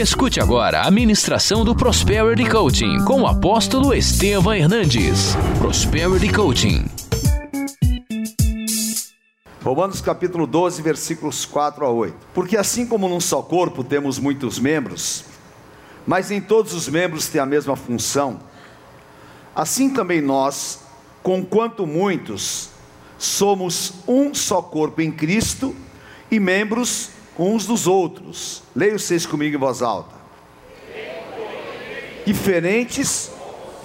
Escute agora a ministração do Prosperity Coaching com o apóstolo Estevam Hernandes. Prosperity Coaching. Romanos capítulo 12, versículos 4 a 8. Porque assim como num só corpo temos muitos membros, mas em todos os membros tem a mesma função, assim também nós, conquanto muitos, somos um só corpo em Cristo e membros uns dos outros. Leia vocês comigo em voz alta. Diferentes,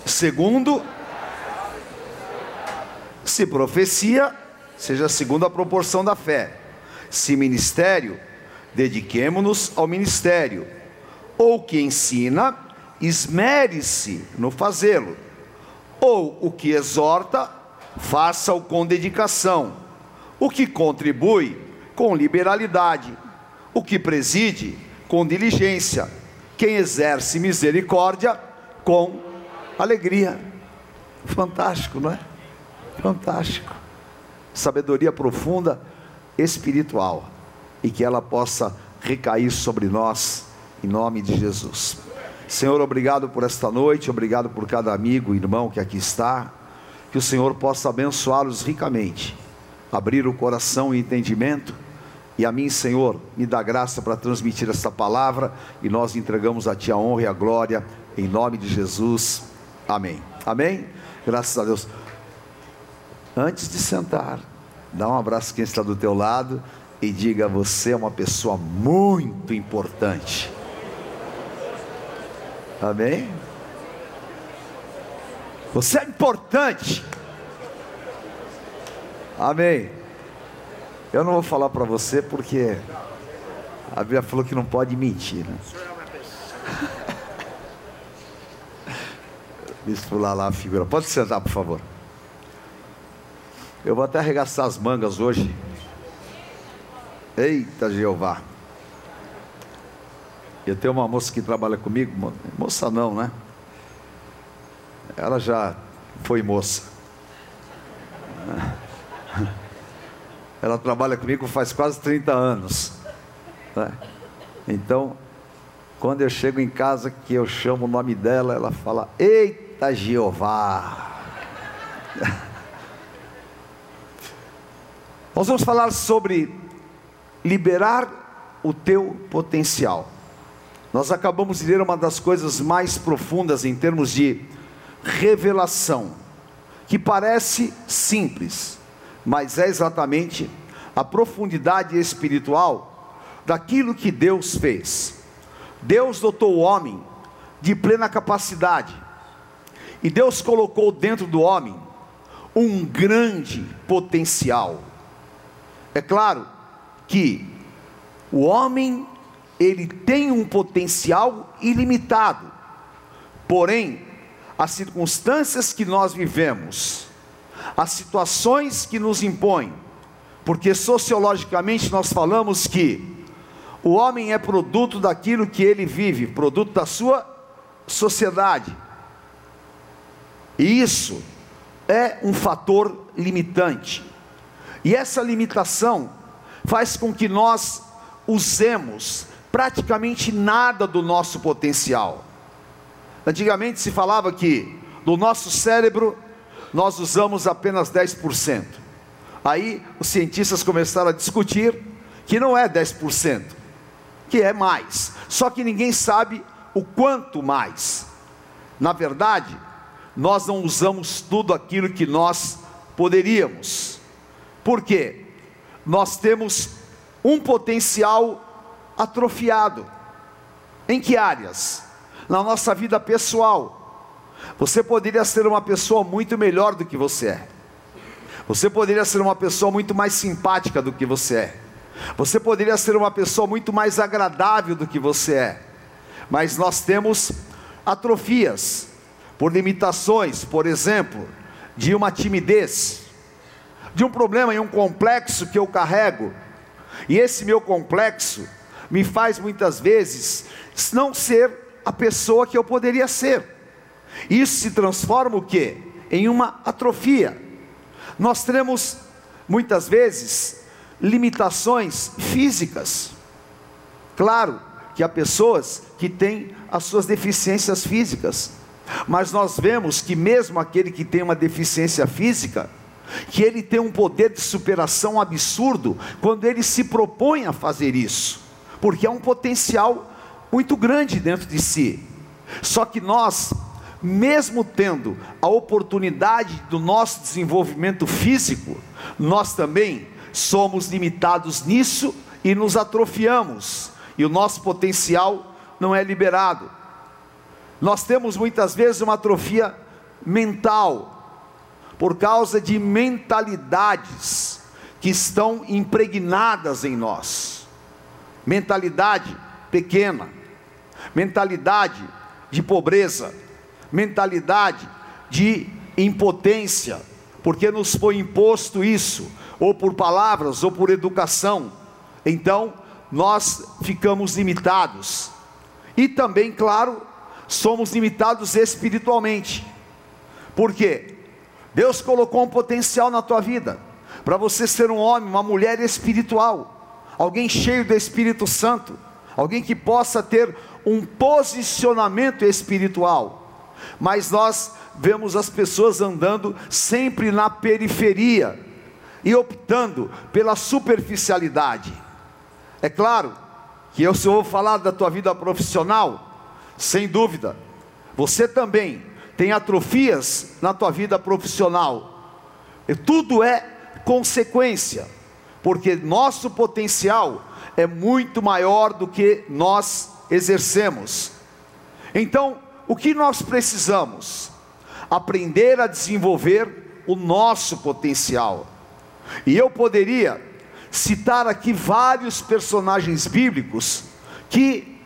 segundo se profecia, seja segundo a proporção da fé. Se ministério, dediquemo-nos ao ministério. Ou que ensina, esmere-se no fazê-lo. Ou o que exorta, faça-o com dedicação. O que contribui, com liberalidade. O que preside, com diligência. Quem exerce misericórdia, com alegria. Fantástico, não é? Fantástico. Sabedoria profunda espiritual e que ela possa recair sobre nós em nome de Jesus. Senhor, obrigado por esta noite, obrigado por cada amigo, irmão que aqui está. Que o Senhor possa abençoá-los ricamente, abrir o coração e entendimento. E a mim, Senhor, me dá graça para transmitir esta palavra e nós entregamos a Ti a honra e a glória em nome de Jesus. Amém. Amém. Graças a Deus. Antes de sentar, dá um abraço quem está do teu lado e diga: você é uma pessoa muito importante. Amém? Você é importante. Amém. Eu não vou falar para você porque a Bíblia falou que não pode mentir, né? Bispo lá, lá a figura. Pode sentar, por favor. Eu vou até arregaçar as mangas hoje. Eita Jeová. Eu tenho uma moça que trabalha comigo, moça não, né? Ela já foi moça. Ela trabalha comigo faz quase 30 anos. Né? Então, quando eu chego em casa que eu chamo o nome dela, ela fala: Eita Jeová. Nós vamos falar sobre liberar o teu potencial. Nós acabamos de ler uma das coisas mais profundas em termos de revelação, que parece simples, mas é exatamente a profundidade espiritual daquilo que Deus fez. Deus dotou o homem de plena capacidade, e Deus colocou dentro do homem um grande potencial. É claro que o homem ele tem um potencial ilimitado. Porém, as circunstâncias que nós vivemos, as situações que nos impõem, porque sociologicamente nós falamos que o homem é produto daquilo que ele vive, produto da sua sociedade. E isso é um fator limitante. E essa limitação faz com que nós usemos praticamente nada do nosso potencial. Antigamente se falava que do nosso cérebro nós usamos apenas 10%. Aí os cientistas começaram a discutir que não é 10%, que é mais. Só que ninguém sabe o quanto mais. Na verdade, nós não usamos tudo aquilo que nós poderíamos. Por quê? Nós temos um potencial atrofiado. Em que áreas? Na nossa vida pessoal. Você poderia ser uma pessoa muito melhor do que você é. Você poderia ser uma pessoa muito mais simpática do que você é. Você poderia ser uma pessoa muito mais agradável do que você é. Mas nós temos atrofias por limitações, por exemplo, de uma timidez de um problema e um complexo que eu carrego. E esse meu complexo me faz muitas vezes não ser a pessoa que eu poderia ser. Isso se transforma o quê? Em uma atrofia. Nós temos muitas vezes limitações físicas. Claro que há pessoas que têm as suas deficiências físicas, mas nós vemos que mesmo aquele que tem uma deficiência física, que ele tem um poder de superação absurdo quando ele se propõe a fazer isso, porque é um potencial muito grande dentro de si. Só que nós, mesmo tendo a oportunidade do nosso desenvolvimento físico, nós também somos limitados nisso e nos atrofiamos, e o nosso potencial não é liberado. Nós temos muitas vezes uma atrofia mental, por causa de mentalidades que estão impregnadas em nós. Mentalidade pequena, mentalidade de pobreza, mentalidade de impotência, porque nos foi imposto isso, ou por palavras, ou por educação. Então, nós ficamos limitados. E também, claro, somos limitados espiritualmente. Por quê? Deus colocou um potencial na tua vida para você ser um homem, uma mulher espiritual, alguém cheio do Espírito Santo, alguém que possa ter um posicionamento espiritual. Mas nós vemos as pessoas andando sempre na periferia e optando pela superficialidade. É claro que eu se eu vou falar da tua vida profissional, sem dúvida, você também tem atrofias na tua vida profissional. E tudo é consequência, porque nosso potencial é muito maior do que nós exercemos. Então, o que nós precisamos? Aprender a desenvolver o nosso potencial. E eu poderia citar aqui vários personagens bíblicos que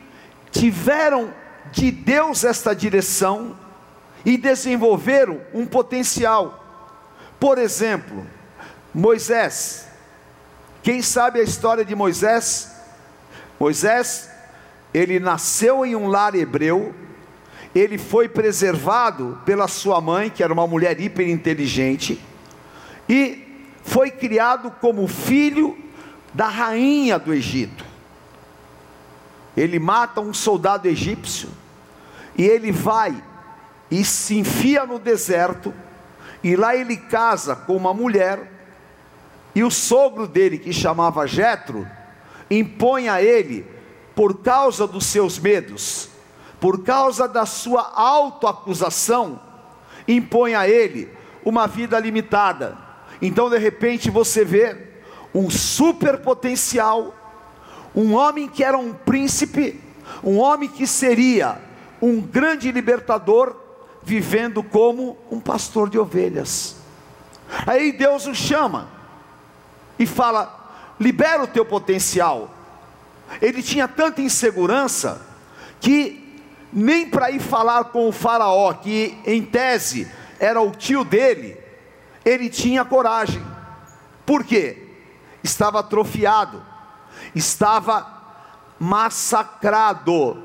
tiveram de Deus esta direção e desenvolveram um potencial. Por exemplo, Moisés. Quem sabe a história de Moisés? Moisés, ele nasceu em um lar hebreu, ele foi preservado pela sua mãe, que era uma mulher hiperinteligente, e foi criado como filho da rainha do Egito. Ele mata um soldado egípcio e ele vai e se enfia no deserto, e lá ele casa com uma mulher, e o sogro dele, que chamava Jetro, impõe a ele, por causa dos seus medos, por causa da sua autoacusação, impõe a ele uma vida limitada. Então, de repente, você vê um super potencial, um homem que era um príncipe, um homem que seria um grande libertador, vivendo como um pastor de ovelhas. Aí Deus o chama e fala: libera o teu potencial. Ele tinha tanta insegurança que nem para ir falar com o Faraó, que em tese era o tio dele, ele tinha coragem. Por quê? Estava atrofiado, estava massacrado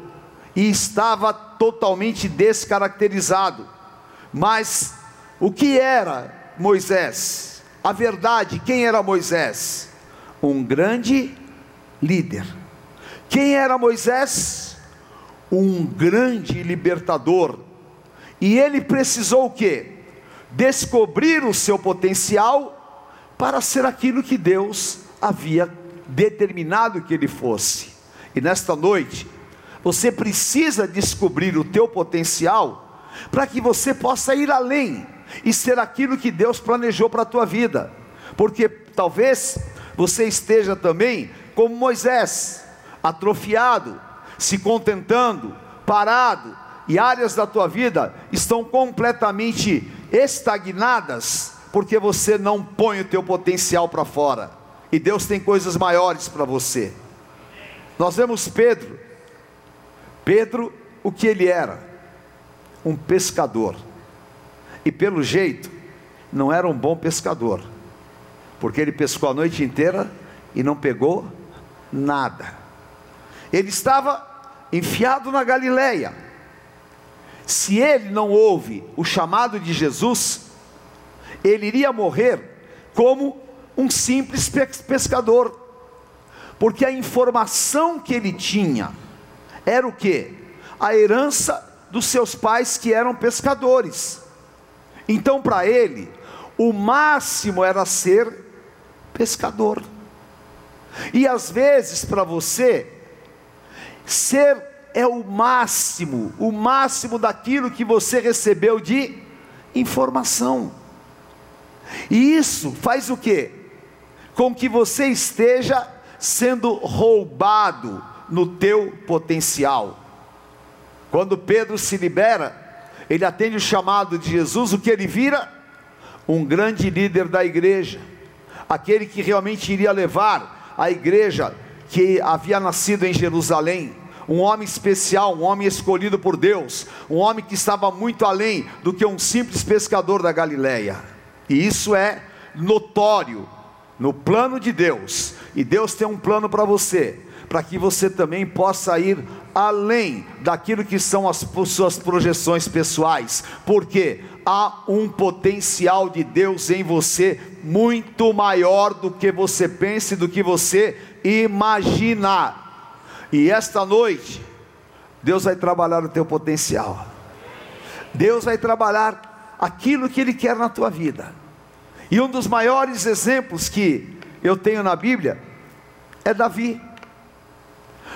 e estava totalmente descaracterizado. Mas o que era Moisés? A verdade, quem era Moisés? Um grande líder. Quem era Moisés? Um grande libertador. E ele precisou o quê? Descobrir o seu potencial para ser aquilo que Deus havia determinado que ele fosse. E nesta noite, você precisa descobrir o teu potencial para que você possa ir além e ser aquilo que Deus planejou para a tua vida. Porque talvez você esteja também como Moisés, atrofiado, se contentando, parado, e áreas da tua vida estão completamente estagnadas, porque você não põe o teu potencial para fora. E Deus tem coisas maiores para você. Nós vemos Pedro, Pedro, o que ele era? Um pescador. E pelo jeito, não era um bom pescador, porque ele pescou a noite inteira e não pegou nada. Ele estava enfiado na Galileia. Se ele não ouve o chamado de Jesus, ele iria morrer como um simples pescador, porque a informação que ele tinha era o que? A herança dos seus pais que eram pescadores. Então, para ele, o máximo era ser pescador. E às vezes, para você, ser é o máximo, o máximo daquilo que você recebeu de informação. E isso faz o que? Com que você esteja sendo roubado no teu potencial. Quando Pedro se libera, ele atende o chamado de Jesus, o que ele vira? Um grande líder da igreja, aquele que realmente iria levar a igreja que havia nascido em Jerusalém, um homem especial, um homem escolhido por Deus, um homem que estava muito além do que um simples pescador da Galileia. E isso é notório no plano de Deus. E Deus tem um plano para você, para que você também possa ir além daquilo que são as suas projeções pessoais, porque há um potencial de Deus em você muito maior do que você pensa e do que você imagina. E esta noite, Deus vai trabalhar o teu potencial. Deus vai trabalhar aquilo que Ele quer na tua vida. E um dos maiores exemplos que eu tenho na Bíblia é Davi.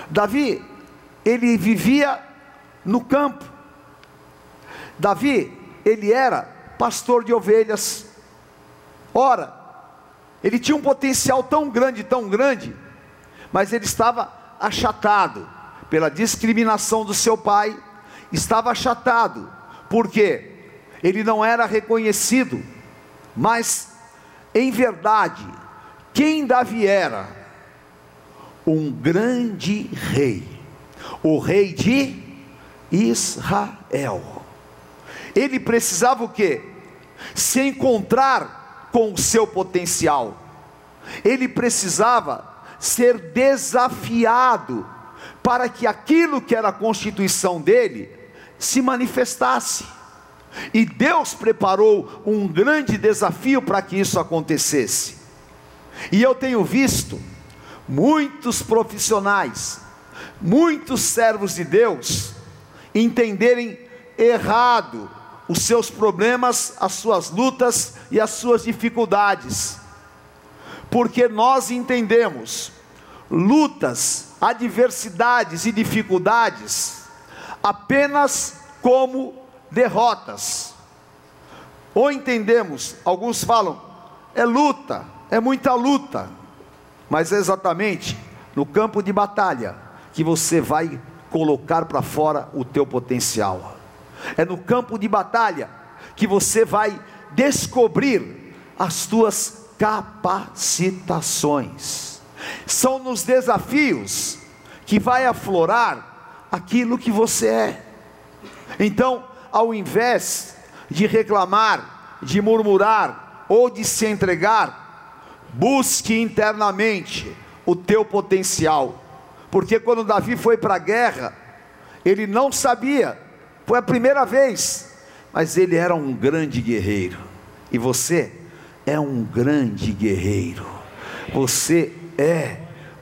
Davi, ele vivia no campo. Davi, ele era pastor de ovelhas. Ora, ele tinha um potencial tão grande, tão grande, mas ele estava achatado pela discriminação do seu pai, estava achatado, porque ele não era reconhecido, mas em verdade, quem Davi era? Um grande rei, o rei de Israel. Ele precisava o que? Se encontrar com o seu potencial. Ele precisava ser desafiado para que aquilo que era a constituição dele se manifestasse. E Deus preparou um grande desafio para que isso acontecesse. E eu tenho visto muitos profissionais, muitos servos de Deus entenderem errado os seus problemas, as suas lutas e as suas dificuldades porque nós entendemos lutas, adversidades e dificuldades apenas como derrotas. Ou entendemos, alguns falam, é luta, é muita luta, mas é exatamente no campo de batalha que você vai colocar para fora o teu potencial. É no campo de batalha que você vai descobrir as tuas capacitações. São nos desafios que vai aflorar aquilo que você é. Então, ao invés de reclamar, de murmurar ou de se entregar, busque internamente o teu potencial. Porque quando Davi foi para a guerra, ele não sabia, foi a primeira vez, mas ele era um grande guerreiro. E você é um grande guerreiro, você é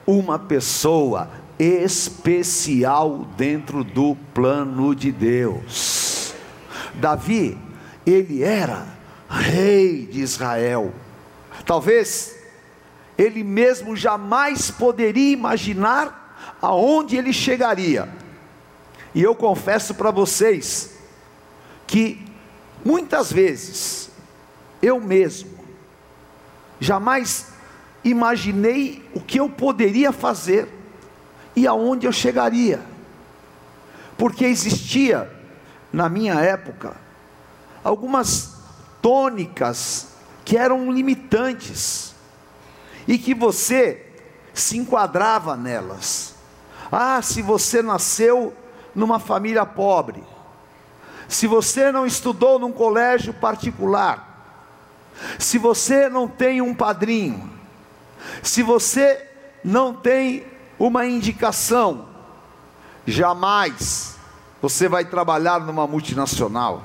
uma pessoa especial dentro do plano de Deus. Davi, ele era rei de Israel. Talvez ele mesmo jamais poderia imaginar aonde ele chegaria. E eu confesso para vocês que muitas vezes eu mesmo jamais imaginei o que eu poderia fazer e aonde eu chegaria, porque existia na minha época algumas tônicas que eram limitantes e que você se enquadrava nelas. Ah, se você nasceu numa família pobre, se você não estudou num colégio particular, se você não tem um padrinho, se você não tem uma indicação, jamais você vai trabalhar numa multinacional,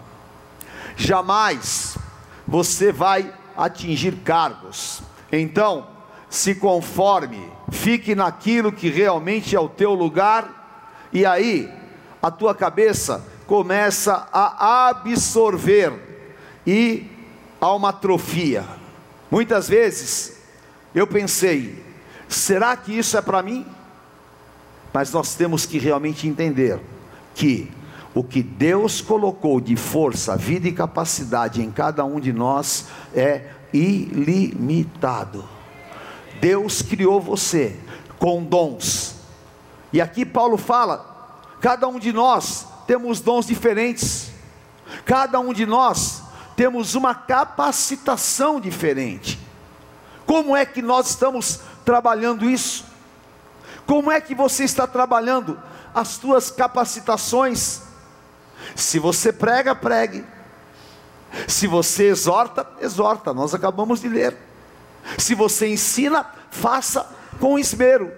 jamais você vai atingir cargos. Então, se conforme, fique naquilo que realmente é o teu lugar E aí, a tua cabeça começa a absorver e há uma atrofia. Muitas vezes eu pensei, será que isso é para mim? Mas nós temos que realmente entender que o que Deus colocou de força, vida e capacidade em cada um de nós é ilimitado. Deus criou você com dons. E aqui Paulo fala: cada um de nós temos dons diferentes, cada um de nós temos uma capacitação diferente. Como é que nós estamos trabalhando isso? Como é que você está trabalhando as suas capacitações? Se você prega, pregue. Se você exorta, exorta. Nós acabamos de ler. Se você ensina, faça com esmero.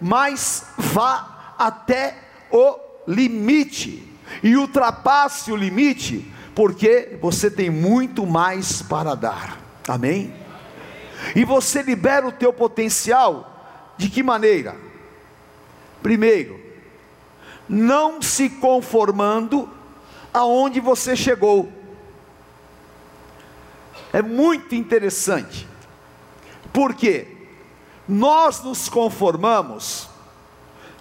Mas vá até o limite e ultrapasse o limite, porque você tem muito mais para dar. Amém? E você libera o teu potencial de que maneira? Primeiro, não se conformando aonde você chegou. É muito interessante. Porque nós nos conformamos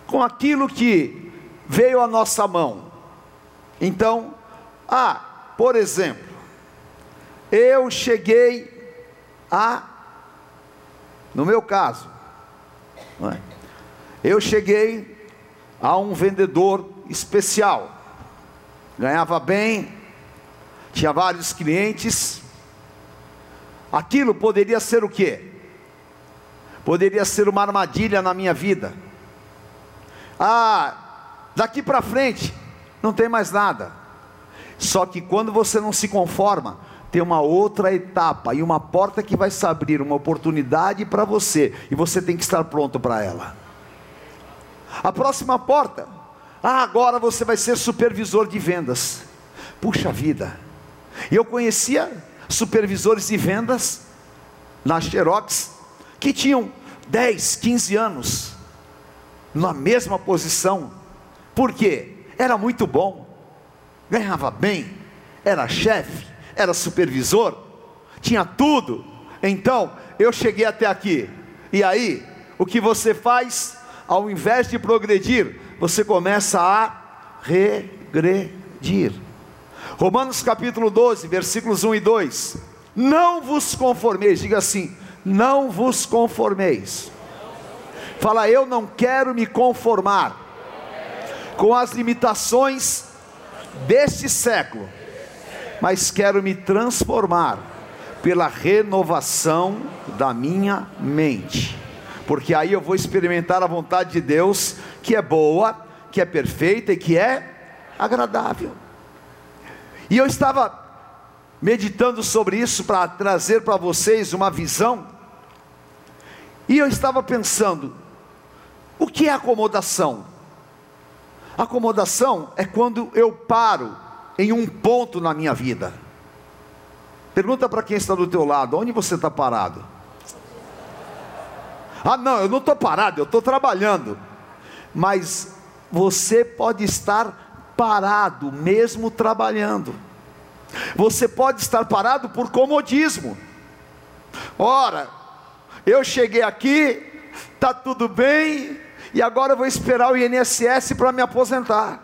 com aquilo que veio à nossa mão. Então, ah, por exemplo, eu cheguei a, no meu caso, é? eu cheguei a um vendedor especial, ganhava bem, tinha vários clientes. Aquilo poderia ser o quê? Poderia ser uma armadilha na minha vida. Ah, daqui para frente não tem mais nada. Só que quando você não se conforma, tem uma outra etapa e uma porta que vai se abrir, uma oportunidade para você, e você tem que estar pronto para ela. A próxima porta, ah, agora você vai ser supervisor de vendas. Puxa vida, eu conhecia supervisores de vendas na Xerox que tinham 10, 15 anos na mesma posição. Por quê? Era muito bom, ganhava bem, era chefe, era supervisor, tinha tudo. Então, eu cheguei até aqui. E aí, o que você faz? Ao invés de progredir, você começa a regredir. Romanos capítulo 12, versículos 1 e 2. Não vos conformeis, diga assim: não vos conformeis. Fala, eu não quero me conformar com as limitações deste século, mas quero me transformar pela renovação da minha mente, porque aí eu vou experimentar a vontade de Deus, que é boa, que é perfeita e que é agradável. E eu estava meditando sobre isso para trazer para vocês uma visão, e eu estava pensando, o que é acomodação? Acomodação é quando eu paro em um ponto na minha vida. Pergunta para quem está do teu lado, onde você está parado? Ah, não, eu não estou parado, eu estou trabalhando. Mas você pode estar parado mesmo trabalhando. Você pode estar parado por comodismo. Ora, eu cheguei aqui, está tudo bem, e agora eu vou esperar o INSS para me aposentar.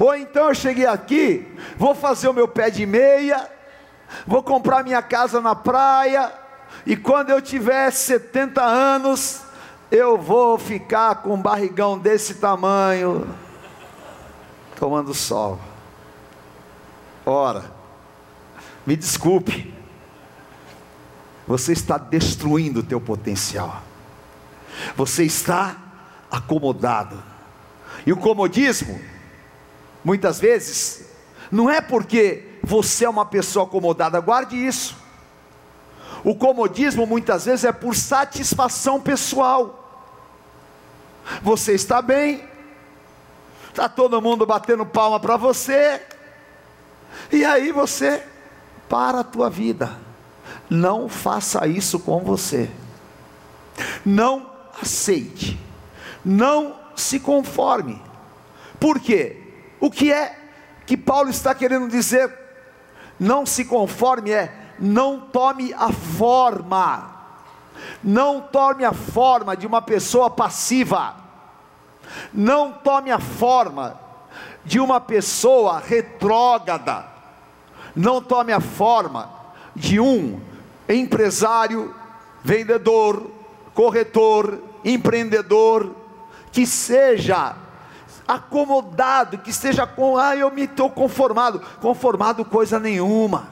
Ou então eu cheguei aqui, vou fazer o meu pé de meia, vou comprar minha casa na praia, e quando eu tiver 70 anos, eu vou ficar com um barrigão desse tamanho, tomando sol. Ora, me desculpe, você está destruindo o teu potencial. Você está acomodado. E o comodismo, muitas vezes, não é porque você é uma pessoa acomodada, guarde isso. O comodismo muitas vezes é por satisfação pessoal. Você está bem, está todo mundo batendo palma para você, e aí você para a tua vida. Não faça isso com você. Não aceite, não se conforme. Por quê? O que é que Paulo está querendo dizer? Não se conforme é não tome a forma. Não tome a forma de uma pessoa passiva. Não tome a forma de uma pessoa retrógrada. Não tome a forma de um empresário, vendedor, corretor, empreendedor, que seja acomodado, que esteja com, ah, eu me estou conformado, conformado coisa nenhuma.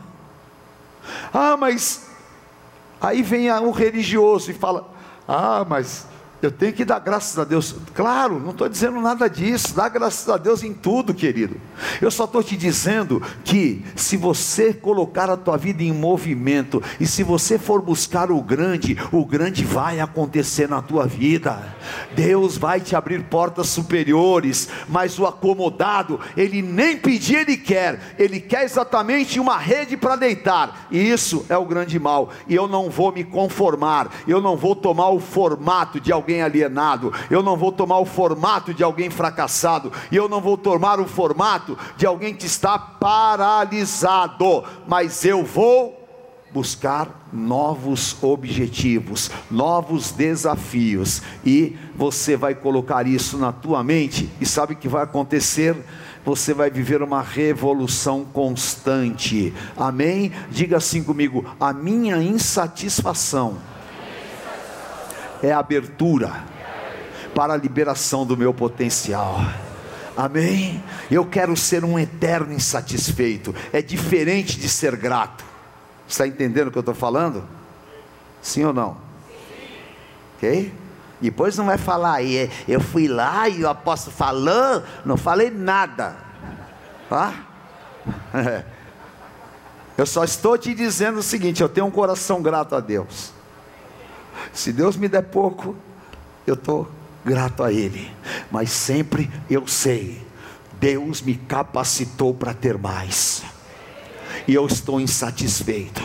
Ah, mas aí vem o religioso e fala: Ah, mas eu tenho que dar graças a Deus. Claro, não estou dizendo nada disso. Dá graças a Deus em tudo, querido. Eu só estou te dizendo que se você colocar a tua vida em movimento e se você for buscar o grande, o grande vai acontecer na tua vida. Deus vai te abrir portas superiores, mas o acomodado, ele nem pedir ele quer. Ele quer exatamente uma rede para deitar. E isso é o grande mal. E eu não vou me conformar. Eu não vou tomar o formato de alguém alguém alienado, eu não vou tomar o formato de alguém fracassado, e eu não vou tomar o formato de alguém que está paralisado, mas eu vou buscar novos objetivos, novos desafios, e você vai colocar isso na tua mente, e sabe o que vai acontecer? Você vai viver uma revolução constante, amém? Diga assim comigo: a minha insatisfação é a abertura para a liberação do meu potencial. Amém? Eu quero ser um eterno insatisfeito. É diferente de ser grato. Está entendendo o que eu estou falando? Sim ou não? Ok? Depois não vai falar aí, eu fui lá e o apóstolo falou, não falei nada. Tá? Eu só estou te dizendo o seguinte: eu tenho um coração grato a Deus. Se Deus me der pouco, eu estou grato a Ele, mas sempre eu sei, Deus me capacitou para ter mais, e eu estou insatisfeito,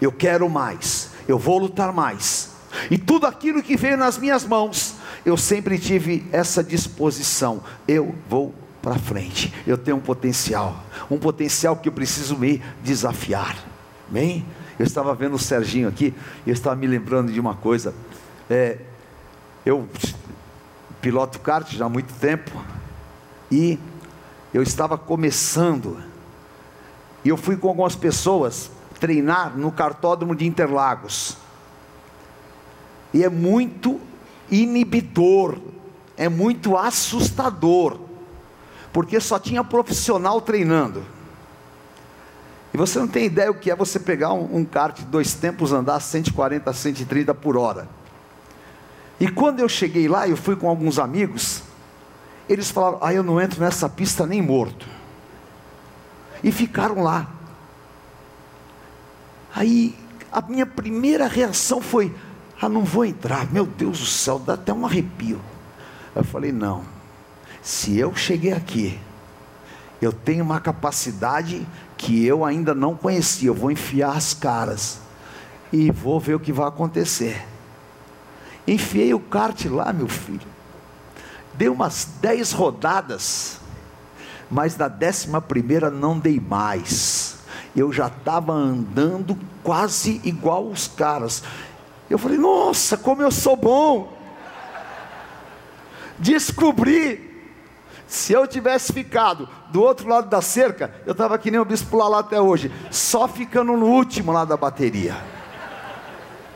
eu quero mais, eu vou lutar mais, e tudo aquilo que veio nas minhas mãos, eu sempre tive essa disposição, eu vou para frente, eu tenho um potencial, um potencial que eu preciso me desafiar, amém? Eu estava vendo o Serginho aqui, e eu estava me lembrando de uma coisa. É, eu piloto kart já há muito tempo, e eu estava começando, e eu fui com algumas pessoas treinar no cartódromo de Interlagos. E é muito inibidor, é muito assustador, porque só tinha profissional treinando. E você não tem ideia o que é você pegar um, um kart de dois tempos andar 140, 130 por hora. E quando eu cheguei lá, eu fui com alguns amigos, eles falaram: Ah, eu não entro nessa pista nem morto. E ficaram lá. Aí a minha primeira reação foi: Ah, não vou entrar, meu Deus do céu, dá até um arrepio. Eu falei: Não, se eu cheguei aqui, eu tenho uma capacidade que eu ainda não conhecia. Eu vou enfiar as caras e vou ver o que vai acontecer. Enfiei o kart lá, meu filho. Dei umas dez rodadas, mas na décima primeira não dei mais. Eu já estava andando quase igual os caras. Eu falei, nossa, como eu sou bom! Descobri se eu tivesse ficado do outro lado da cerca, eu estava que nem o bispo lá, lá até hoje, só ficando no último lado da bateria.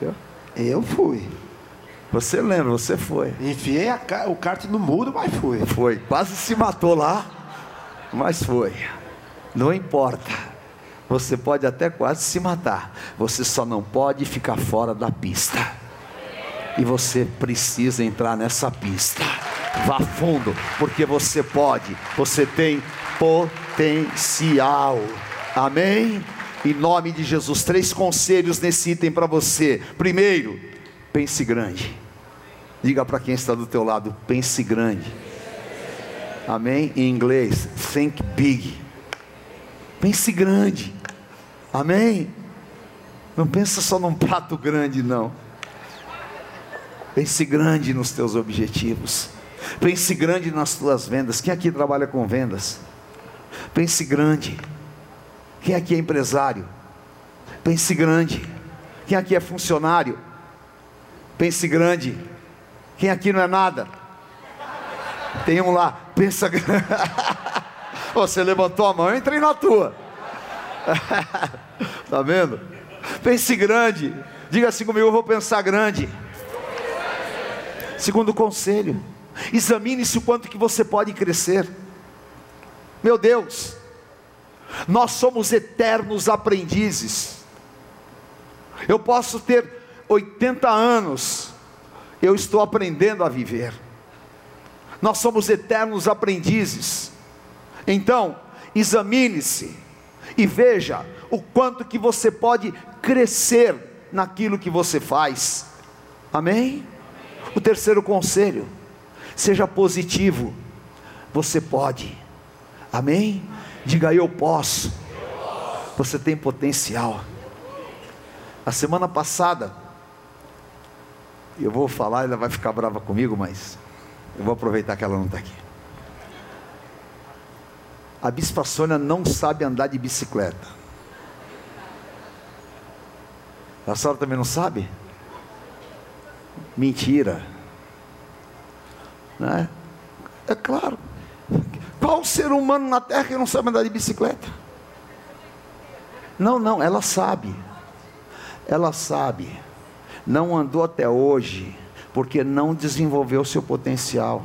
Eu, eu fui. Você lembra, você foi. Enfiei o kart no muro, mas foi. Foi, quase se matou lá, mas foi. Não importa. Você pode até quase se matar. Você só não pode ficar fora da pista. E você precisa entrar nessa pista. Vá fundo, porque você pode, você tem potencial. Amém? Em nome de Jesus, três conselhos nesse item para você. Primeiro, pense grande. Diga para quem está do teu lado, pense grande. Amém? Em inglês, think big. Pense grande. Amém? Não pensa só num prato grande, não. Pense grande nos teus objetivos. Pense grande nas suas vendas. Quem aqui trabalha com vendas? Pense grande. Quem aqui é empresário? Pense grande. Quem aqui é funcionário? Pense grande. Quem aqui não é nada? Tem um lá, pensa grande. Você levantou a mão, eu entrei na tua. Tá vendo? Pense grande. Diga assim comigo, eu vou pensar grande. Segundo conselho, examine-se o quanto que você pode crescer. Meu Deus, nós somos eternos aprendizes. Eu posso ter 80 anos, eu estou aprendendo a viver. Nós somos eternos aprendizes. Então, examine-se e veja o quanto que você pode crescer naquilo que você faz. Amém? O terceiro conselho, seja positivo. Você pode. Amém? Diga eu posso. Você tem potencial. A semana passada, eu vou falar, ela vai ficar brava comigo, mas eu vou aproveitar que ela não está aqui. A Bispa Sônia não sabe andar de bicicleta. A senhora também não sabe? Mentira. Né? É claro. Qual ser humano na terra que não sabe andar de bicicleta? Não, não, ela sabe. Ela sabe. Não andou até hoje, porque não desenvolveu seu potencial.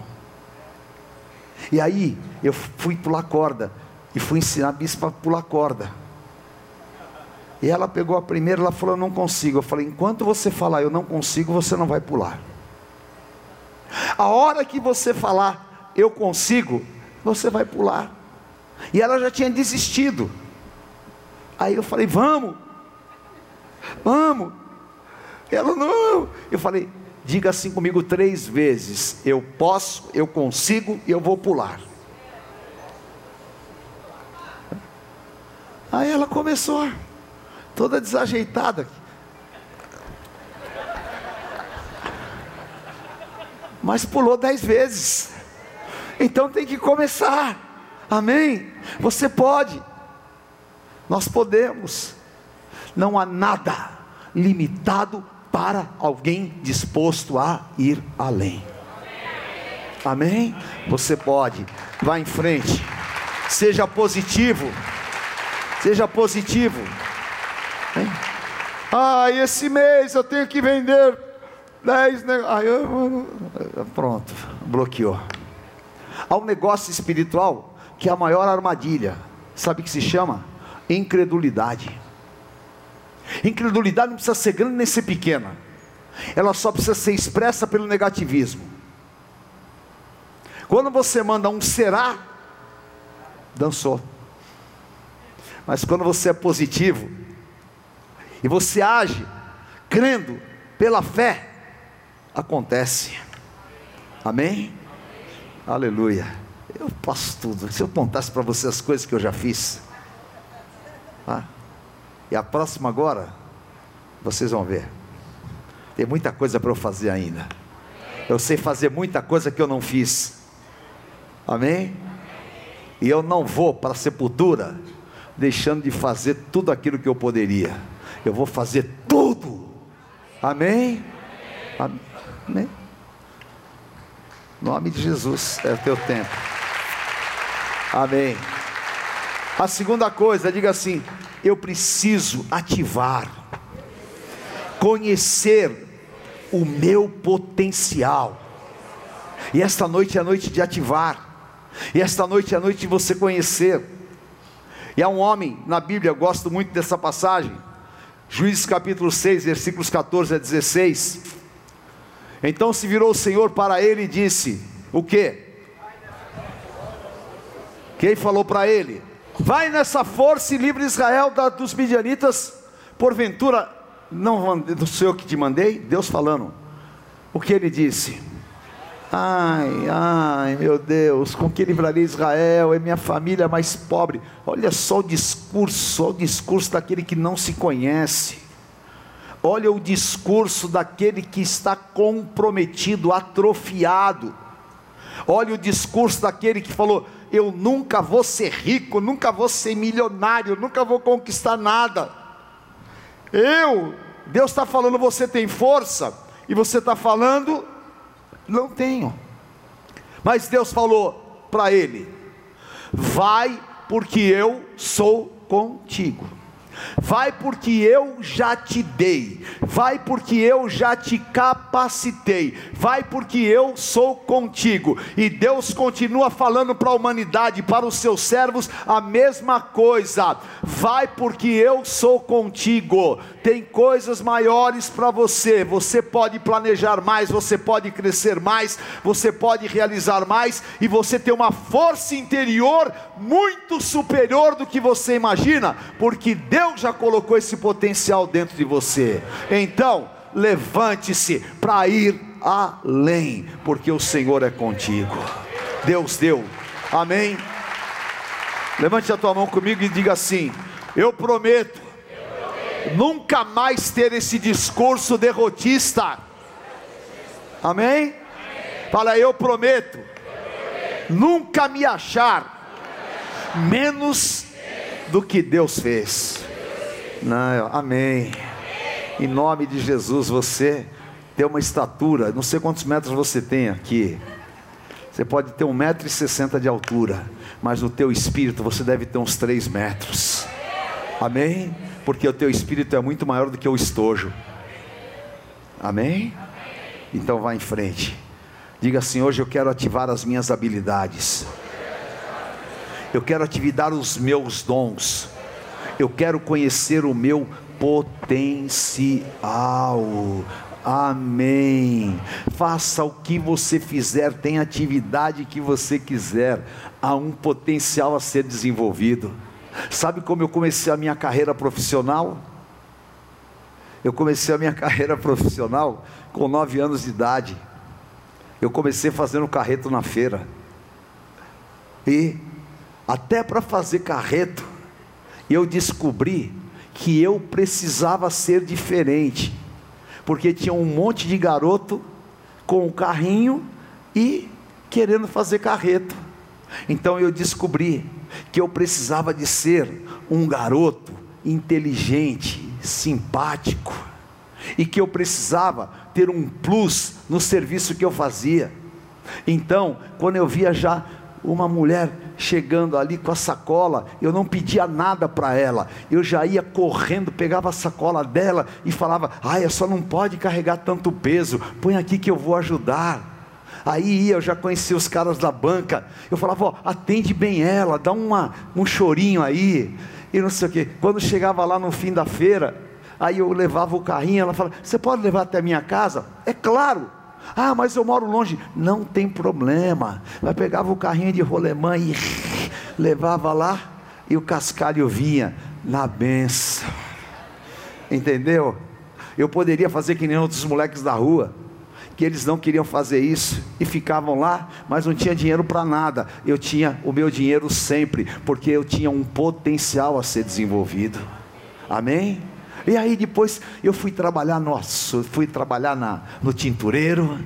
E aí, eu fui pular corda. E fui ensinar a bispa a pular corda. E ela pegou a primeira, ela falou: Eu não consigo. Eu falei: Enquanto você falar eu não consigo, você não vai pular. A hora que você falar eu consigo, você vai pular. E ela já tinha desistido. Aí eu falei: Vamos, vamos. Ela não. Eu falei: Diga assim comigo três vezes: Eu posso, eu consigo e eu vou pular. Aí ela começou toda desajeitada. Mas pulou dez vezes. Então tem que começar. Amém? Você pode. Nós podemos. Não há nada limitado para alguém disposto a ir além. Amém? Você pode. Vá em frente. Seja positivo. Seja positivo. Ah, esse mês eu tenho que vender 10 negócios. eu... Pronto, bloqueou. Há um negócio espiritual que é a maior armadilha. Sabe o que se chama? Incredulidade. Incredulidade não precisa ser grande nem ser pequena. Ela só precisa ser expressa pelo negativismo. Quando você manda um será, dançou. Mas quando você é positivo, e você age crendo pela fé, acontece. Amém? Aleluia. Eu faço tudo. Se eu contasse para você as coisas que eu já fiz, ah, e a próxima agora, vocês vão ver. Tem muita coisa para eu fazer ainda. Eu sei fazer muita coisa que eu não fiz. Amém? E eu não vou para a sepultura deixando de fazer tudo aquilo que eu poderia. Eu vou fazer tudo. Amém? Amém. Nome de Jesus é o teu tempo. Amém. A segunda coisa, diga assim: eu preciso ativar, conhecer o meu potencial. E esta noite é a noite de ativar. E esta noite é a noite de você conhecer. E há um homem na Bíblia, eu gosto muito dessa passagem. Juízes capítulo 6, versículos 14 a 16. Então se virou o Senhor para ele e disse: O que? Quem falou para ele? Vai nessa força e livre Israel da, dos midianitas, porventura, não do Senhor que te mandei, Deus falando. O que ele disse? Ai, ai, meu Deus, com que livraria Israel? É minha família mais pobre. Olha só o discurso, olha o discurso daquele que não se conhece. Olha o discurso daquele que está comprometido, atrofiado. Olha o discurso daquele que falou: Eu nunca vou ser rico, nunca vou ser milionário, nunca vou conquistar nada. Eu, Deus está falando, você tem força, e você está falando, não tenho. Mas Deus falou para ele: Vai, porque eu sou contigo. Vai porque eu já te dei, vai porque eu já te capacitei, vai porque eu sou contigo. E Deus continua falando para a humanidade, para os seus servos, a mesma coisa. Vai porque eu sou contigo. Tem coisas maiores para você. Você pode planejar mais, você pode crescer mais, você pode realizar mais, e você tem uma força interior muito superior do que você imagina, porque Deus já colocou esse potencial dentro de você. Então, levante-se para ir além, porque o Senhor é contigo. Deus deu. Amém. Levante a tua mão comigo e diga assim: Eu prometo, nunca mais ter esse discurso derrotista. Amém? Fala, eu prometo, nunca me achar menos do que Deus fez. Não, amém. Em nome de Jesus, você tem uma estatura, não sei quantos metros você tem aqui. Você pode ter um metro e sessenta de altura, mas no teu espírito você deve ter uns três metros. Amém? Porque o teu espírito é muito maior do que o estojo. Amém? Então vá em frente. Diga assim: hoje eu quero ativar as minhas habilidades. Eu quero ativar os meus dons. Eu quero conhecer o meu potencial. Amém. Faça o que você fizer, tenha atividade que você quiser, há um potencial a ser desenvolvido. Sabe como eu comecei a minha carreira profissional? Eu comecei a minha carreira profissional com nove anos de idade. Eu comecei fazendo carreto na feira. E até para fazer carreto, eu descobri que eu precisava ser diferente, porque tinha um monte de garoto com o carrinho e querendo fazer carreto. Então eu descobri que eu precisava de ser um garoto inteligente, simpático, e que eu precisava ter um plus no serviço que eu fazia. Então, quando eu via já uma mulher chegando ali com a sacola, eu não pedia nada para ela, eu já ia correndo, pegava a sacola dela e falava: Ai, só não pode carregar tanto peso, põe aqui que eu vou ajudar. Aí ia, eu já conhecia os caras da banca, eu falava: Ó, atende bem ela, dá uma, um chorinho aí, e não sei o que. Quando chegava lá no fim da feira, aí eu levava o carrinho, ela falava: Você pode levar até a minha casa? É claro. Ah, mas eu moro longe. Não tem problema. Vai pegava o carrinho de rolemã e levava lá e o cascalho vinha na benção. Entendeu? Eu poderia fazer que nem outros moleques da rua, que eles não queriam fazer isso e ficavam lá, mas não tinha dinheiro para nada. Eu tinha o meu dinheiro sempre, porque eu tinha um potencial a ser desenvolvido. Amém? E aí depois eu fui trabalhar no, fui trabalhar na, no tintureiro,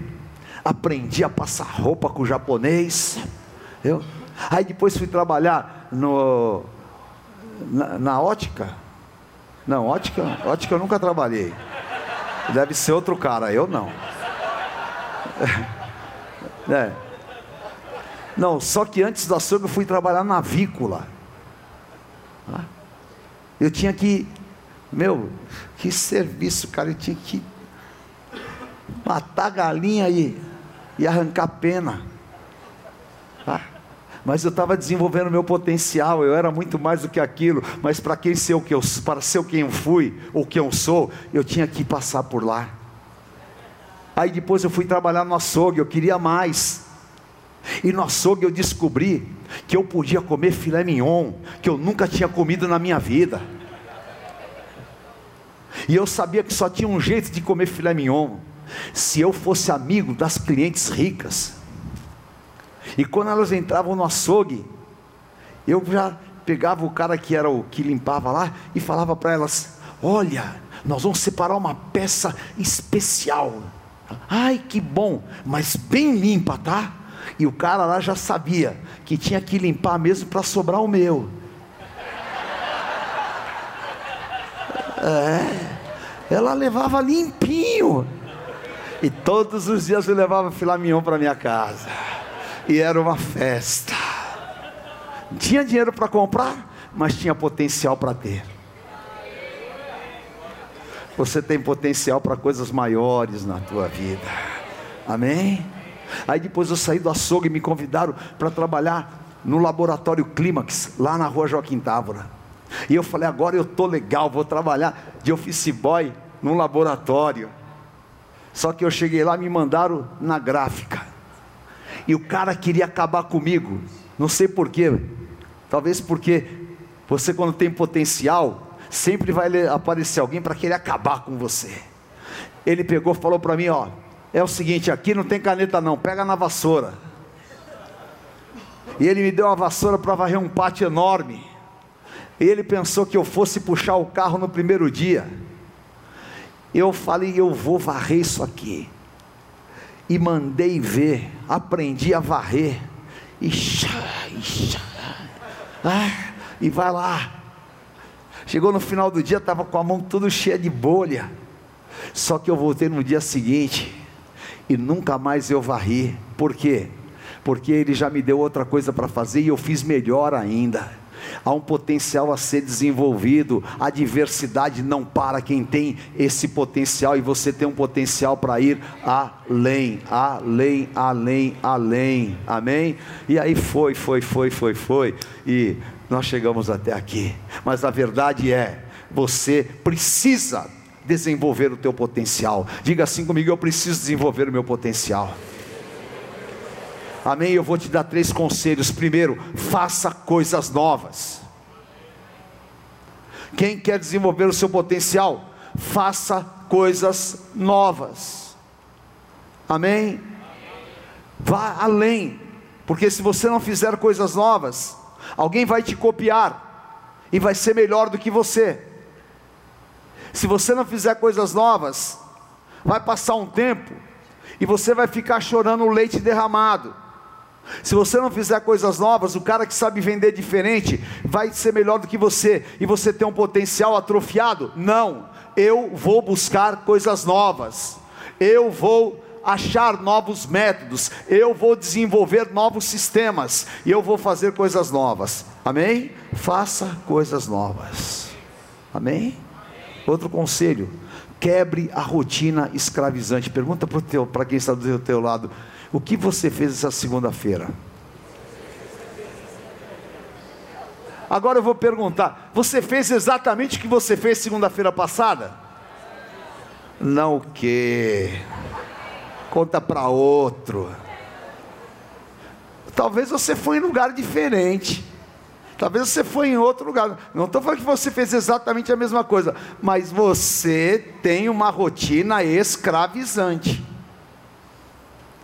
aprendi a passar roupa com o japonês. Eu, aí depois fui trabalhar no, na, na ótica. Não, ótica, ótica eu nunca trabalhei. Deve ser outro cara, eu não. É. Não, só que antes da açougue eu fui trabalhar na avícola. Eu tinha que meu, que serviço, cara. Eu tinha que matar galinha e, e arrancar pena. Ah, mas eu estava desenvolvendo meu potencial, eu era muito mais do que aquilo, mas para quem ser o que eu para ser quem eu fui, ou quem eu sou, eu tinha que passar por lá. Aí depois eu fui trabalhar no açougue, eu queria mais. E no açougue eu descobri que eu podia comer filé mignon, que eu nunca tinha comido na minha vida. E eu sabia que só tinha um jeito de comer filé mignon, se eu fosse amigo das clientes ricas. E quando elas entravam no açougue, eu já pegava o cara que era o que limpava lá e falava para elas: "Olha, nós vamos separar uma peça especial. Ai, que bom, mas bem limpa, tá? E o cara lá já sabia que tinha que limpar mesmo para sobrar o meu. É, ela levava limpinho. E todos os dias eu levava filé mignon para minha casa. E era uma festa. Tinha dinheiro para comprar, mas tinha potencial para ter. Você tem potencial para coisas maiores na tua vida. Amém? Aí depois eu saí do açougue e me convidaram para trabalhar no laboratório Clímax, lá na rua Joaquim Távora. E eu falei, agora eu estou legal, vou trabalhar de office boy no laboratório. Só que eu cheguei lá, me mandaram na gráfica. E o cara queria acabar comigo. Não sei porquê. Talvez porque você, quando tem potencial, sempre vai aparecer alguém para querer acabar com você. Ele pegou e falou para mim: Ó, é o seguinte, aqui não tem caneta não, pega na vassoura. E ele me deu uma vassoura para varrer um pátio enorme. E ele pensou que eu fosse puxar o carro no primeiro dia. Eu falei, eu vou varrer isso aqui. E mandei ver, aprendi a varrer. E, e, ah, e vai lá. Chegou no final do dia, estava com a mão toda cheia de bolha. Só que eu voltei no dia seguinte e nunca mais eu varri. Por quê? Porque ele já me deu outra coisa para fazer e eu fiz melhor ainda há um potencial a ser desenvolvido. A diversidade não para quem tem esse potencial e você tem um potencial para ir além, além, além, além. Amém? E aí foi, foi, foi, foi, foi. E nós chegamos até aqui. Mas a verdade é, você precisa desenvolver o teu potencial. Diga assim comigo, eu preciso desenvolver o meu potencial. Amém? Eu vou te dar três conselhos. Primeiro, faça coisas novas. Quem quer desenvolver o seu potencial, faça coisas novas. Amém? Vá além, porque se você não fizer coisas novas, alguém vai te copiar e vai ser melhor do que você. Se você não fizer coisas novas, vai passar um tempo e você vai ficar chorando o leite derramado. Se você não fizer coisas novas, o cara que sabe vender diferente vai ser melhor do que você e você tem um potencial atrofiado? Não, eu vou buscar coisas novas, eu vou achar novos métodos, eu vou desenvolver novos sistemas e eu vou fazer coisas novas. Amém? Faça coisas novas. Amém? Outro conselho: quebre a rotina escravizante. Pergunta para quem está do teu lado o que você fez essa segunda-feira? Agora eu vou perguntar: você fez exatamente o que você fez segunda-feira passada? Não o que? Conta para outro. Talvez você foi em lugar diferente. Talvez você foi em outro lugar. Não estou falando que você fez exatamente a mesma coisa, mas você tem uma rotina escravizante.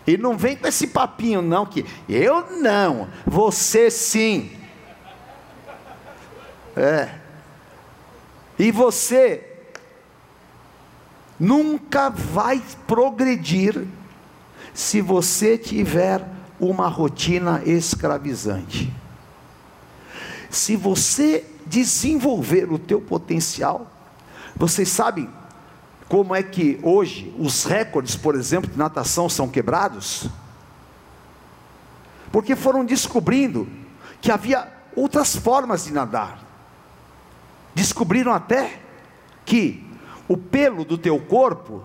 E não vem com esse papinho, não, que eu não, você sim. É. E você nunca vai progredir se você tiver uma rotina escravizante. Se você desenvolver o teu potencial, vocês sabem, como é que hoje os recordes, por exemplo, de natação são quebrados? Porque foram descobrindo que havia outras formas de nadar. Descobriram até que o pelo do teu corpo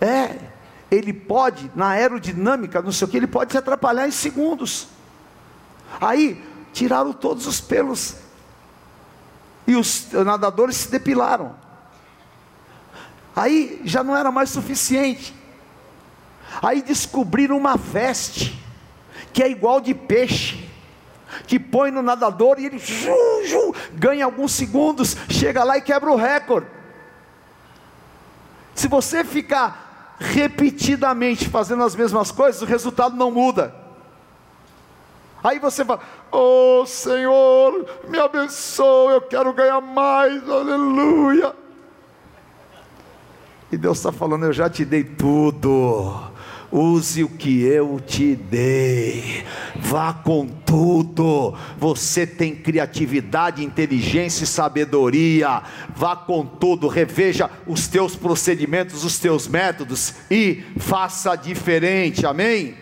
é, ele pode, na aerodinâmica, não sei o que, ele pode se atrapalhar em segundos. Aí tiraram todos os pelos e os nadadores se depilaram. Aí já não era mais suficiente. Aí descobriram uma veste que é igual de peixe, que põe no nadador e ele ganha alguns segundos, chega lá e quebra o recorde. Se você ficar repetidamente fazendo as mesmas coisas, o resultado não muda. Aí você fala: Oh Senhor, me abençoe, eu quero ganhar mais, aleluia. E Deus está falando: Eu já te dei tudo. Use o que eu te dei, vá com tudo. Você tem criatividade, inteligência e sabedoria, vá com tudo, reveja os teus procedimentos, os teus métodos e faça diferente, amém?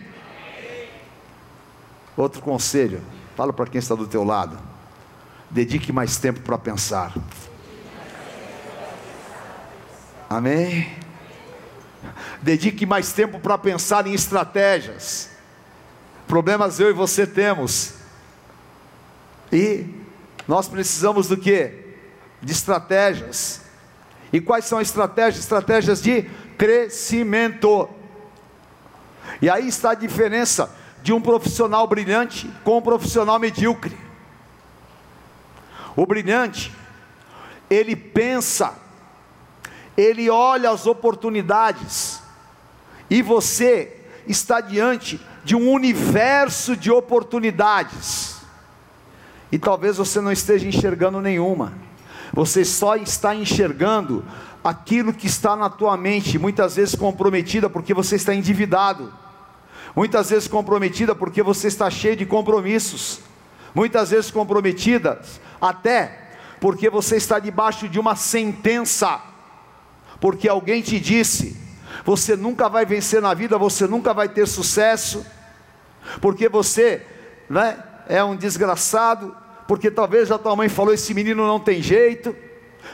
Outro conselho, fala para quem está do teu lado, dedique mais tempo para pensar. Amém? Dedique mais tempo para pensar em estratégias. Problemas eu e você temos. E nós precisamos do que? De estratégias. E quais são as estratégias? Estratégias de crescimento. E aí está a diferença de um profissional brilhante com um profissional medíocre. O brilhante, ele pensa ele olha as oportunidades, e você está diante de um universo de oportunidades, e talvez você não esteja enxergando nenhuma, você só está enxergando aquilo que está na tua mente, muitas vezes comprometida porque você está endividado, muitas vezes comprometida porque você está cheio de compromissos, muitas vezes comprometida até porque você está debaixo de uma sentença porque alguém te disse: você nunca vai vencer na vida, você nunca vai ter sucesso, porque você né, é um desgraçado, porque talvez a tua mãe falou: esse menino não tem jeito,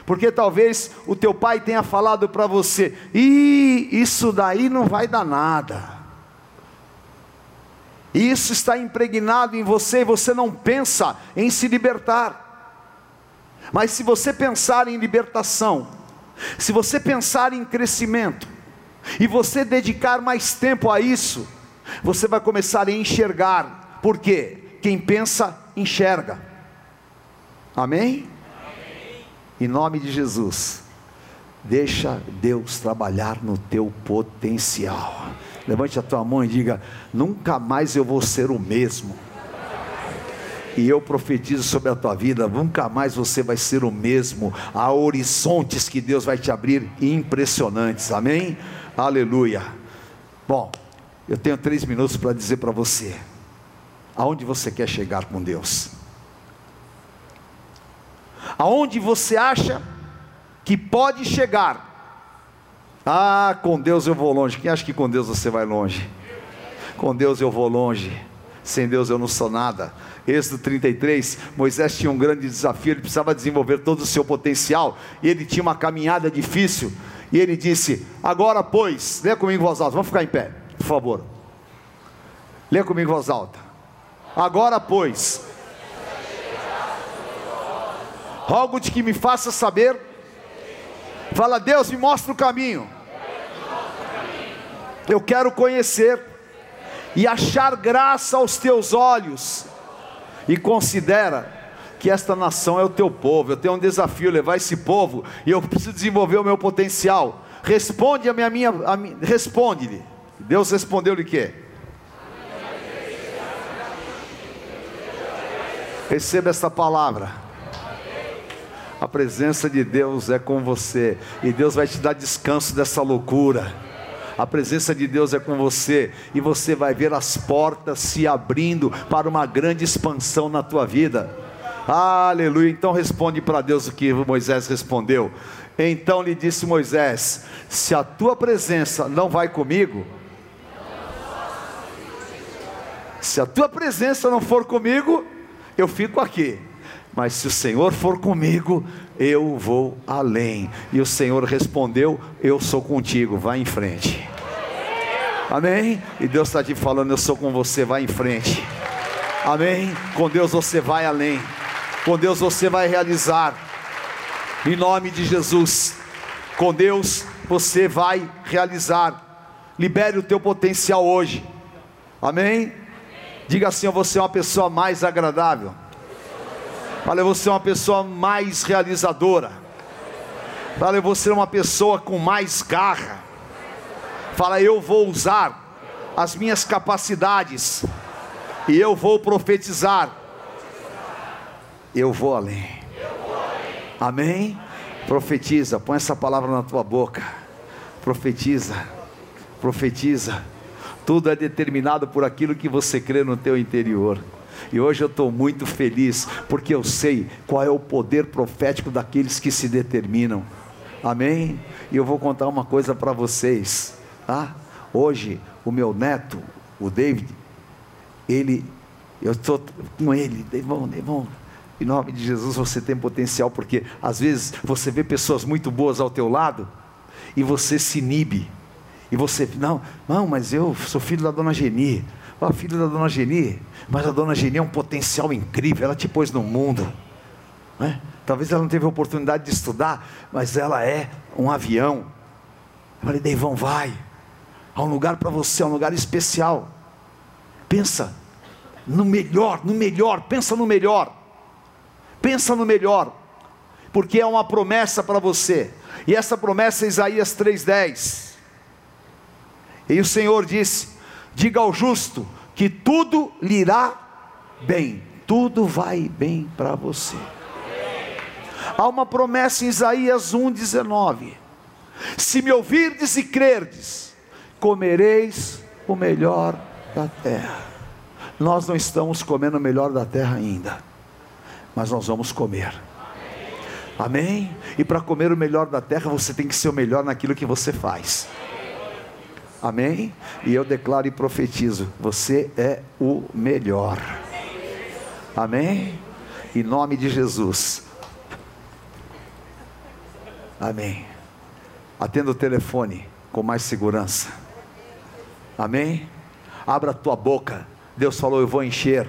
porque talvez o teu pai tenha falado para você: e isso daí não vai dar nada. Isso está impregnado em você e você não pensa em se libertar. Mas se você pensar em libertação, se você pensar em crescimento e você dedicar mais tempo a isso, você vai começar a enxergar. Por quê? Quem pensa, enxerga. Amém? Amém? Em nome de Jesus. Deixa Deus trabalhar no teu potencial. Levante a tua mão e diga: Nunca mais eu vou ser o mesmo. E eu profetizo sobre a tua vida, nunca mais você vai ser o mesmo. Há horizontes que Deus vai te abrir impressionantes, amém? Aleluia. Bom, eu tenho três minutos para dizer para você: aonde você quer chegar com Deus? Aonde você acha que pode chegar? Ah, com Deus eu vou longe. Quem acha que com Deus você vai longe? Com Deus eu vou longe. Sem Deus eu não sou nada. Êxodo 33, Moisés tinha um grande desafio, ele precisava desenvolver todo o seu potencial, e ele tinha uma caminhada difícil, e ele disse: Agora, pois, lê comigo voz alta, vamos ficar em pé, por favor. Lê comigo voz alta. Agora, pois, rogo-te que me faça saber. Fala, Deus, me mostra o caminho. Eu quero conhecer e achar graça aos teus olhos e considera que esta nação é o teu povo. Eu tenho um desafio levar esse povo e eu preciso desenvolver o meu potencial. Responde a minha, minha, a minha responde-lhe. Deus respondeu-lhe que Receba esta palavra. A presença de Deus é com você e Deus vai te dar descanso dessa loucura a presença de Deus é com você e você vai ver as portas se abrindo para uma grande expansão na tua vida. Aleluia. Então responde para Deus o que Moisés respondeu. Então lhe disse Moisés: Se a tua presença não vai comigo, se a tua presença não for comigo, eu fico aqui. Mas se o Senhor for comigo, eu vou além. E o Senhor respondeu: Eu sou contigo, vai em frente. Amém? E Deus está te falando: Eu sou com você, vai em frente. Amém? Com Deus você vai além. Com Deus você vai realizar. Em nome de Jesus. Com Deus você vai realizar. Libere o teu potencial hoje. Amém? Diga assim: vou ser uma pessoa mais agradável. Fala, eu vou ser uma pessoa mais realizadora. Fala, eu vou ser uma pessoa com mais garra. Fala, eu vou usar as minhas capacidades e eu vou profetizar. Eu vou além. Amém? Profetiza, põe essa palavra na tua boca. Profetiza, profetiza. Tudo é determinado por aquilo que você crê no teu interior. E hoje eu estou muito feliz, porque eu sei qual é o poder profético daqueles que se determinam. Amém? E eu vou contar uma coisa para vocês. Tá? Hoje, o meu neto, o David, ele, eu estou com ele, Devon, Devon, em nome de Jesus você tem potencial, porque às vezes você vê pessoas muito boas ao teu lado e você se inibe. E você, não, não, mas eu sou filho da dona Geni. Ó, filho da dona Geni, mas a dona Geni é um potencial incrível, ela te pôs no mundo. Né? Talvez ela não teve oportunidade de estudar, mas ela é um avião. Eu falei, Deivão, vai. Há um lugar para você, há um lugar especial. Pensa no melhor, no melhor, pensa no melhor. Pensa no melhor, porque é uma promessa para você. E essa promessa é Isaías 3:10. E o Senhor disse: Diga ao justo que tudo lhe irá bem, tudo vai bem para você. Há uma promessa em Isaías 1,19: Se me ouvirdes e crerdes, comereis o melhor da terra. Nós não estamos comendo o melhor da terra ainda, mas nós vamos comer. Amém? E para comer o melhor da terra, você tem que ser o melhor naquilo que você faz. Amém? E eu declaro e profetizo: você é o melhor. Amém? Em nome de Jesus. Amém. Atenda o telefone com mais segurança. Amém? Abra a tua boca. Deus falou: Eu vou encher.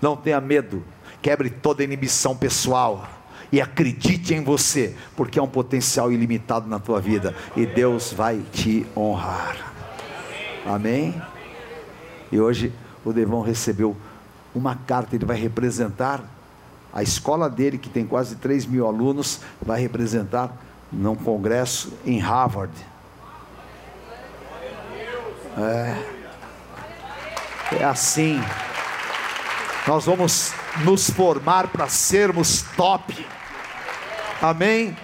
Não tenha medo. Quebre toda inibição pessoal. E acredite em você, porque é um potencial ilimitado na tua vida. E Deus vai te honrar. Amém? E hoje o Devon recebeu uma carta, ele vai representar a escola dele, que tem quase 3 mil alunos, vai representar num congresso em Harvard. É, é assim. Nós vamos nos formar para sermos top. Amém?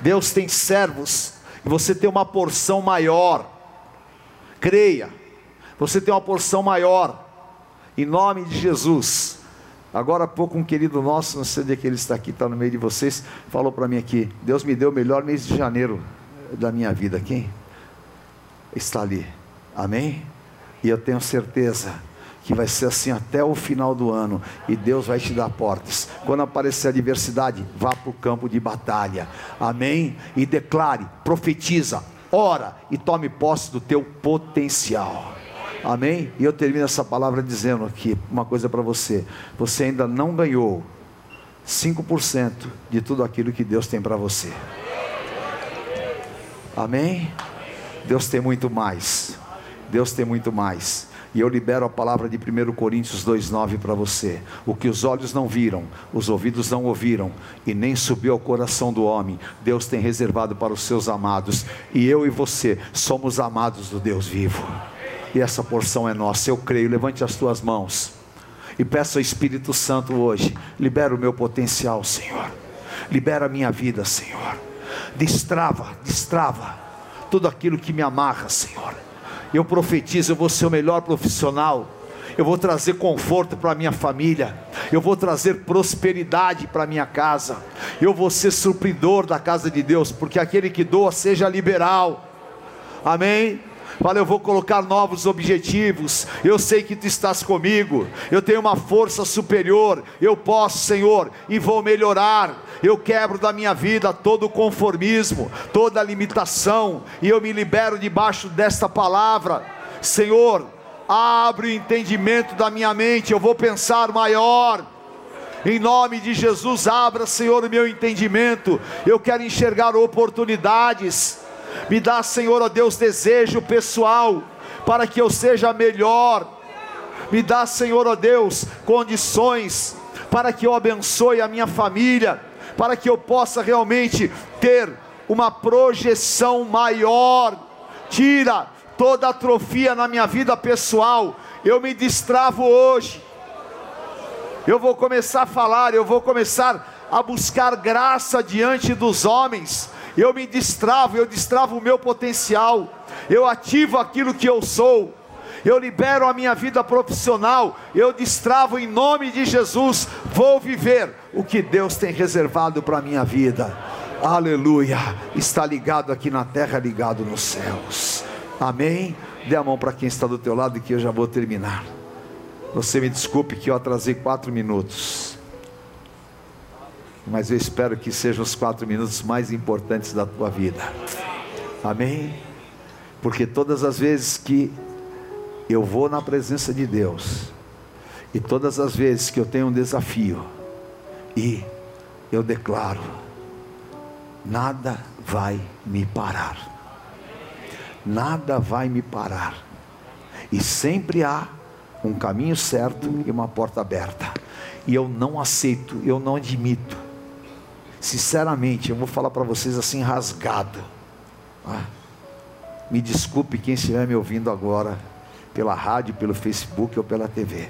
Deus tem servos e você tem uma porção maior. Creia, você tem uma porção maior. Em nome de Jesus. Agora há pouco um querido nosso, não sei onde é que ele está aqui, está no meio de vocês, falou para mim aqui, Deus me deu o melhor mês de janeiro da minha vida. Quem? Está ali. Amém? E eu tenho certeza que vai ser assim até o final do ano, e Deus vai te dar portas. Quando aparecer a adversidade, vá para o campo de batalha, amém? E declare, profetiza, ora e tome posse do teu potencial. Amém? E eu termino essa palavra dizendo aqui uma coisa para você: você ainda não ganhou 5% de tudo aquilo que Deus tem para você. Amém? Deus tem muito mais. Deus tem muito mais. E eu libero a palavra de 1 Coríntios 2,9 para você. O que os olhos não viram, os ouvidos não ouviram, e nem subiu ao coração do homem, Deus tem reservado para os seus amados. E eu e você somos amados do Deus vivo e essa porção é nossa. Eu creio. Levante as tuas mãos e peça ao Espírito Santo hoje: libera o meu potencial, Senhor. Libera a minha vida, Senhor. Destrava, destrava tudo aquilo que me amarra, Senhor. Eu profetizo, eu vou ser o melhor profissional. Eu vou trazer conforto para minha família. Eu vou trazer prosperidade para minha casa. Eu vou ser supridor da casa de Deus, porque aquele que doa seja liberal. Amém. Fala, eu vou colocar novos objetivos. Eu sei que tu estás comigo. Eu tenho uma força superior. Eu posso, Senhor, e vou melhorar. Eu quebro da minha vida todo conformismo, toda limitação, e eu me libero debaixo desta palavra. Senhor, abre o entendimento da minha mente. Eu vou pensar maior. Em nome de Jesus, abra, Senhor, o meu entendimento. Eu quero enxergar oportunidades me dá, Senhor, ó Deus, desejo pessoal para que eu seja melhor. Me dá, Senhor, ó Deus, condições para que eu abençoe a minha família, para que eu possa realmente ter uma projeção maior. Tira toda atrofia na minha vida pessoal. Eu me destravo hoje. Eu vou começar a falar, eu vou começar a buscar graça diante dos homens eu me destravo, eu destravo o meu potencial, eu ativo aquilo que eu sou, eu libero a minha vida profissional, eu destravo em nome de Jesus, vou viver o que Deus tem reservado para a minha vida. Aleluia, está ligado aqui na terra, ligado nos céus. Amém. Dê a mão para quem está do teu lado que eu já vou terminar. Você me desculpe que eu atrasei quatro minutos. Mas eu espero que sejam os quatro minutos mais importantes da tua vida. Amém? Porque todas as vezes que eu vou na presença de Deus, e todas as vezes que eu tenho um desafio, e eu declaro: nada vai me parar. Nada vai me parar. E sempre há um caminho certo e uma porta aberta. E eu não aceito, eu não admito. Sinceramente, eu vou falar para vocês assim rasgado. Ah, me desculpe quem estiver me ouvindo agora, pela rádio, pelo Facebook ou pela TV.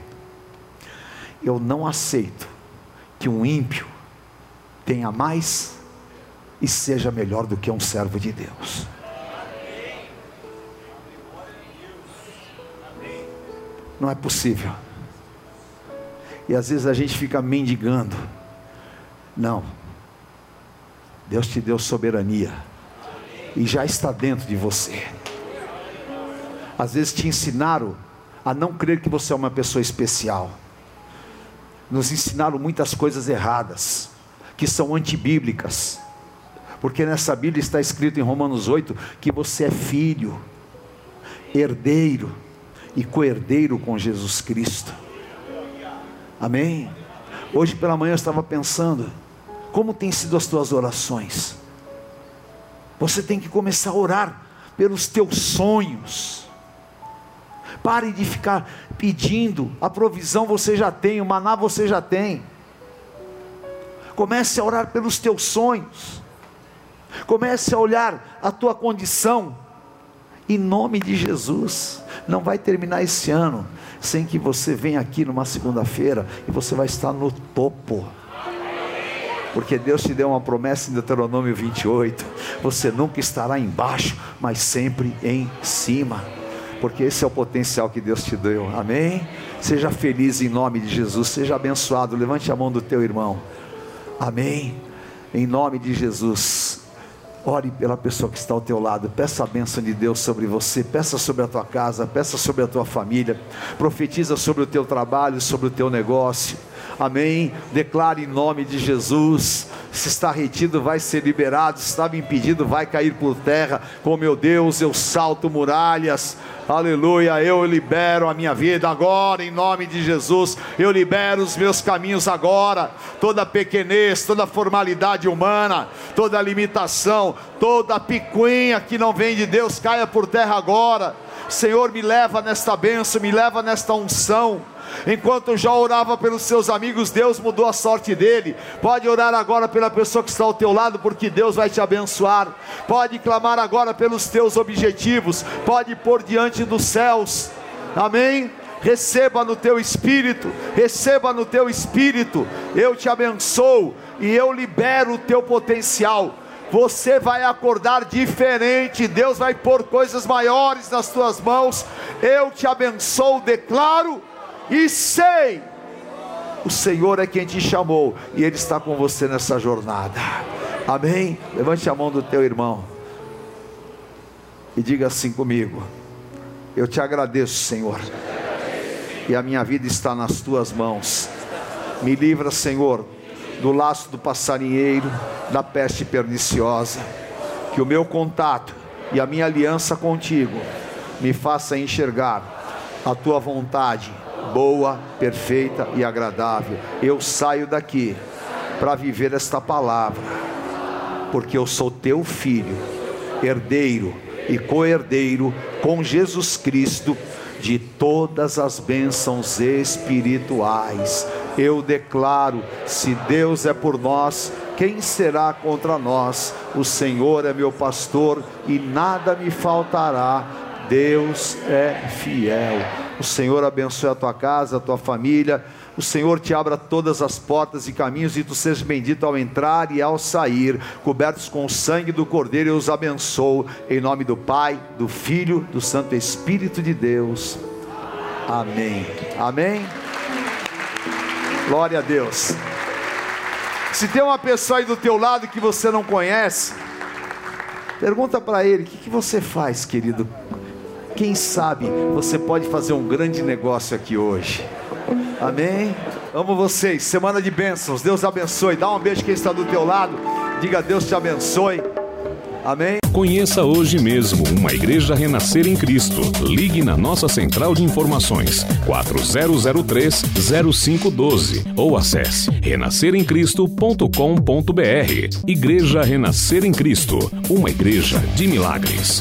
Eu não aceito que um ímpio tenha mais e seja melhor do que um servo de Deus. Não é possível. E às vezes a gente fica mendigando. Não. Deus te deu soberania. E já está dentro de você. Às vezes te ensinaram a não crer que você é uma pessoa especial. Nos ensinaram muitas coisas erradas, que são antibíblicas. Porque nessa Bíblia está escrito em Romanos 8 que você é filho, herdeiro e coerdeiro com Jesus Cristo. Amém? Hoje pela manhã eu estava pensando, como tem sido as tuas orações? Você tem que começar a orar pelos teus sonhos. Pare de ficar pedindo, a provisão você já tem, o maná você já tem. Comece a orar pelos teus sonhos. Comece a olhar a tua condição em nome de Jesus. Não vai terminar esse ano sem que você venha aqui numa segunda-feira e você vai estar no topo. Porque Deus te deu uma promessa em Deuteronômio 28. Você nunca estará embaixo, mas sempre em cima. Porque esse é o potencial que Deus te deu. Amém? Seja feliz em nome de Jesus. Seja abençoado. Levante a mão do teu irmão. Amém? Em nome de Jesus. Ore pela pessoa que está ao teu lado, peça a bênção de Deus sobre você, peça sobre a tua casa, peça sobre a tua família, profetiza sobre o teu trabalho, sobre o teu negócio. Amém. Declare em nome de Jesus. Se está retido, vai ser liberado. Se estava impedido, vai cair por terra. Com meu Deus, eu salto muralhas. Aleluia. Eu libero a minha vida agora, em nome de Jesus. Eu libero os meus caminhos agora. Toda pequenez, toda formalidade humana, toda limitação, toda picuinha que não vem de Deus, caia por terra agora. Senhor, me leva nesta bênção, me leva nesta unção. Enquanto já orava pelos seus amigos, Deus mudou a sorte dele. Pode orar agora pela pessoa que está ao teu lado, porque Deus vai te abençoar. Pode clamar agora pelos teus objetivos. Pode pôr diante dos céus. Amém receba no teu espírito, receba no teu espírito, eu te abençoo e eu libero o teu potencial. Você vai acordar diferente, Deus vai pôr coisas maiores nas tuas mãos. Eu te abençoo, declaro e sei. O Senhor é quem te chamou e Ele está com você nessa jornada. Amém? Levante a mão do teu irmão e diga assim comigo: Eu te agradeço, Senhor, e a minha vida está nas tuas mãos. Me livra, Senhor, do laço do passarinheiro, da peste perniciosa. Que o meu contato e a minha aliança contigo me faça enxergar a tua vontade boa, perfeita e agradável. Eu saio daqui para viver esta palavra, porque eu sou teu filho, herdeiro e co-herdeiro com Jesus Cristo de todas as bênçãos espirituais. Eu declaro: se Deus é por nós, quem será contra nós? O Senhor é meu pastor e nada me faltará. Deus é fiel. O Senhor abençoe a tua casa, a tua família. o Senhor te abra todas as portas e caminhos e tu sejas bendito ao entrar e ao sair, cobertos com o sangue do Cordeiro, eu os abençoo, em nome do Pai, do Filho, do Santo Espírito de Deus. Amém. Amém. Glória a Deus. Se tem uma pessoa aí do teu lado que você não conhece, pergunta para ele: o que, que você faz, querido? Quem sabe você pode fazer um grande negócio aqui hoje. Amém? Amo vocês. Semana de bênçãos. Deus abençoe. Dá um beijo quem está do teu lado. Diga Deus te abençoe. Amém. Conheça hoje mesmo uma igreja renascer em Cristo. Ligue na nossa central de informações 4003-0512 ou acesse renasceremcristo.com.br. Igreja Renascer em Cristo, uma igreja de milagres.